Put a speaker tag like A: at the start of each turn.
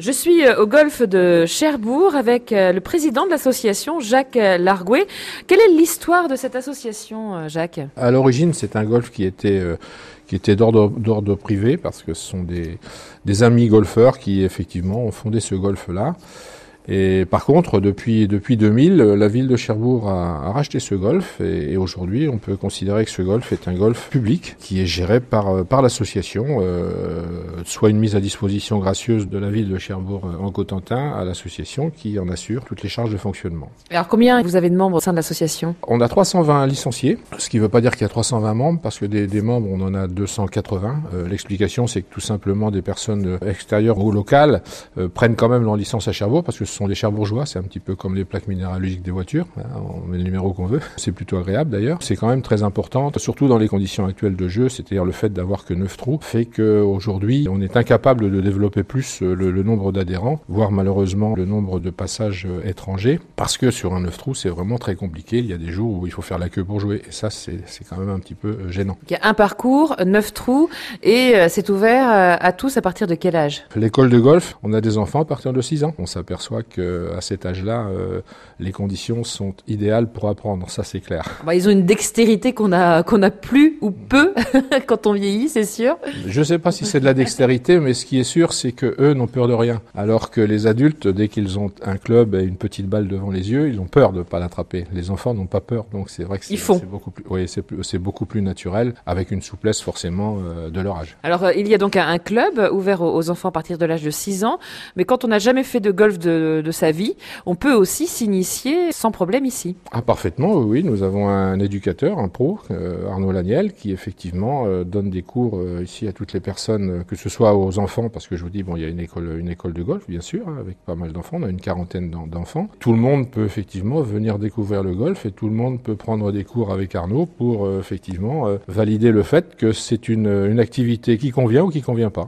A: Je suis euh, au golfe de Cherbourg avec euh, le président de l'association, Jacques Largouet. Quelle est l'histoire de cette association, euh, Jacques?
B: À l'origine, c'est un golf qui était, qui était d'ordre privé parce que ce sont des, des amis golfeurs qui effectivement ont fondé ce golf-là. Et par contre, depuis, depuis 2000, la ville de Cherbourg a, a racheté ce golf et, et aujourd'hui, on peut considérer que ce golf est un golf public qui est géré par, par l'association, euh, soit une mise à disposition gracieuse de la ville de Cherbourg en Cotentin à l'association qui en assure toutes les charges de fonctionnement.
A: Alors combien vous avez de membres au sein de l'association?
B: On a 320 licenciés, ce qui ne veut pas dire qu'il y a 320 membres parce que des, des membres, on en a 280. Euh, L'explication, c'est que tout simplement des personnes extérieures ou locales euh, prennent quand même leur licence à Cherbourg parce que ce sont des cherbourgeois, c'est un petit peu comme les plaques minéralogiques des voitures, hein, on met le numéro qu'on veut, c'est plutôt agréable d'ailleurs. C'est quand même très important, surtout dans les conditions actuelles de jeu, c'est-à-dire le fait d'avoir que 9 trous fait qu'aujourd'hui on est incapable de développer plus le, le nombre d'adhérents, voire malheureusement le nombre de passages étrangers, parce que sur un 9 trous c'est vraiment très compliqué, il y a des jours où il faut faire la queue pour jouer, et ça c'est quand même un petit peu gênant.
A: Il y a un parcours, 9 trous, et c'est ouvert à tous à partir de quel âge?
B: L'école de golf, on a des enfants à partir de 6 ans. On s'aperçoit que à cet âge-là, euh, les conditions sont idéales pour apprendre. Ça, c'est clair.
A: Bah, ils ont une dextérité qu'on a qu'on a plus ou peu quand on vieillit, c'est sûr.
B: Je ne sais pas si c'est de la dextérité, mais ce qui est sûr, c'est que eux n'ont peur de rien. Alors que les adultes, dès qu'ils ont un club et une petite balle devant les yeux, ils ont peur de ne pas l'attraper. Les enfants n'ont pas peur, donc c'est vrai que c'est beaucoup plus, oui, c'est beaucoup plus naturel, avec une souplesse forcément euh, de leur âge.
A: Alors, euh, il y a donc un, un club ouvert aux, aux enfants à partir de l'âge de 6 ans, mais quand on n'a jamais fait de golf de, de sa vie, on peut aussi s'initier sans problème ici.
B: Ah parfaitement, oui. Nous avons un éducateur, un pro, euh, Arnaud Laniel, qui effectivement euh, donne des cours euh, ici à toutes les personnes, que ce soit aux enfants, parce que je vous dis, bon, il y a une école, de golf, bien sûr, hein, avec pas mal d'enfants. On a une quarantaine d'enfants. Tout le monde peut effectivement venir découvrir le golf et tout le monde peut prendre des cours avec Arnaud pour effectivement valider le fait que c'est une, une activité qui convient ou qui convient pas.